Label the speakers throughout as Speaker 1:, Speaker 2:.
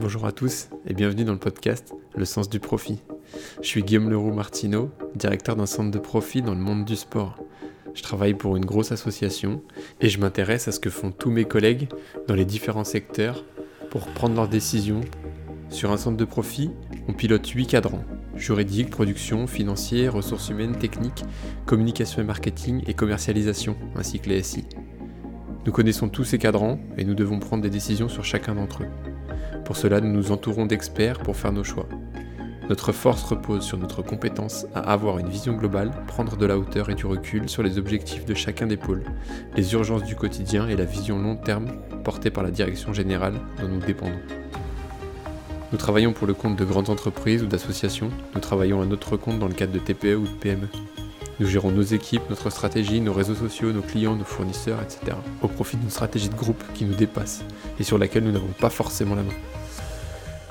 Speaker 1: Bonjour à tous et bienvenue dans le podcast Le sens du profit. Je suis Guillaume Leroux Martineau, directeur d'un centre de profit dans le monde du sport. Je travaille pour une grosse association et je m'intéresse à ce que font tous mes collègues dans les différents secteurs pour prendre leurs décisions. Sur un centre de profit, on pilote 8 cadrans juridique, production, financier, ressources humaines, techniques, communication et marketing et commercialisation, ainsi que les SI. Nous connaissons tous ces cadrans et nous devons prendre des décisions sur chacun d'entre eux. Pour cela, nous nous entourons d'experts pour faire nos choix. Notre force repose sur notre compétence à avoir une vision globale, prendre de la hauteur et du recul sur les objectifs de chacun des pôles, les urgences du quotidien et la vision long terme portée par la direction générale dont nous dépendons. Nous travaillons pour le compte de grandes entreprises ou d'associations, nous travaillons à notre compte dans le cadre de TPE ou de PME. Nous gérons nos équipes, notre stratégie, nos réseaux sociaux, nos clients, nos fournisseurs, etc. au profit d'une stratégie de groupe qui nous dépasse et sur laquelle nous n'avons pas forcément la main.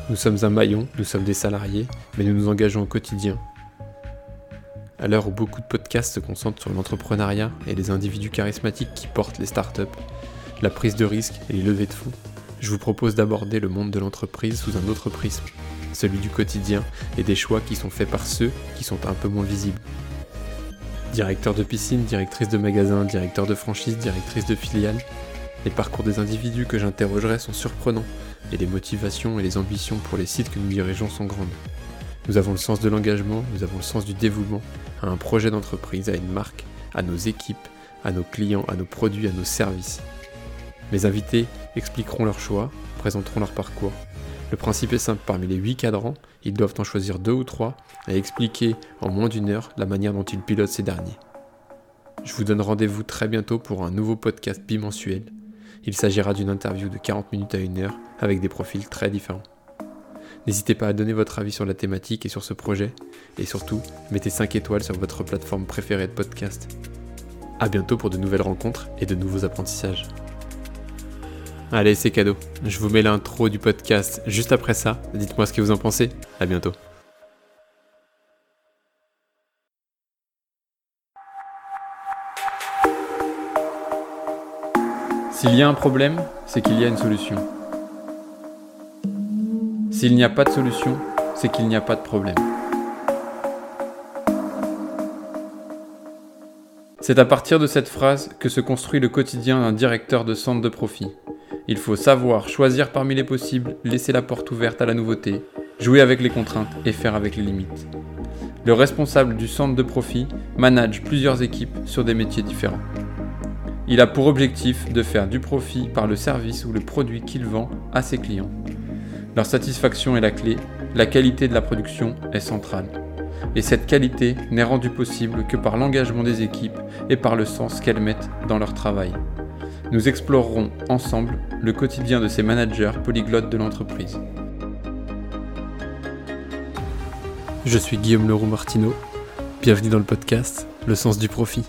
Speaker 1: Nous sommes un maillon, nous sommes des salariés, mais nous nous engageons au quotidien. À l'heure où beaucoup de podcasts se concentrent sur l'entrepreneuriat et les individus charismatiques qui portent les startups, la prise de risque et les levées de fonds, je vous propose d'aborder le monde de l'entreprise sous un autre prisme, celui du quotidien et des choix qui sont faits par ceux qui sont un peu moins visibles. Directeur de piscine, directrice de magasin, directeur de franchise, directrice de filiale, les parcours des individus que j'interrogerai sont surprenants et les motivations et les ambitions pour les sites que nous dirigeons sont grandes. Nous avons le sens de l'engagement, nous avons le sens du dévouement à un projet d'entreprise, à une marque, à nos équipes, à nos clients, à nos produits, à nos services. Mes invités expliqueront leurs choix, présenteront leur parcours. Le principe est simple, parmi les 8 cadrans, ils doivent en choisir deux ou trois et expliquer en moins d'une heure la manière dont ils pilotent ces derniers. Je vous donne rendez-vous très bientôt pour un nouveau podcast bimensuel. Il s'agira d'une interview de 40 minutes à une heure avec des profils très différents. N'hésitez pas à donner votre avis sur la thématique et sur ce projet, et surtout, mettez 5 étoiles sur votre plateforme préférée de podcast. A bientôt pour de nouvelles rencontres et de nouveaux apprentissages. Allez, c'est cadeau. Je vous mets l'intro du podcast juste après ça. Dites-moi ce que vous en pensez. À bientôt. S'il y a un problème, c'est qu'il y a une solution. S'il n'y a pas de solution, c'est qu'il n'y a pas de problème. C'est à partir de cette phrase que se construit le quotidien d'un directeur de centre de profit. Il faut savoir choisir parmi les possibles, laisser la porte ouverte à la nouveauté, jouer avec les contraintes et faire avec les limites. Le responsable du centre de profit manage plusieurs équipes sur des métiers différents. Il a pour objectif de faire du profit par le service ou le produit qu'il vend à ses clients. Leur satisfaction est la clé, la qualité de la production est centrale. Et cette qualité n'est rendue possible que par l'engagement des équipes et par le sens qu'elles mettent dans leur travail. Nous explorerons ensemble le quotidien de ces managers polyglottes de l'entreprise. Je suis Guillaume Leroux Martineau. Bienvenue dans le podcast Le sens du profit.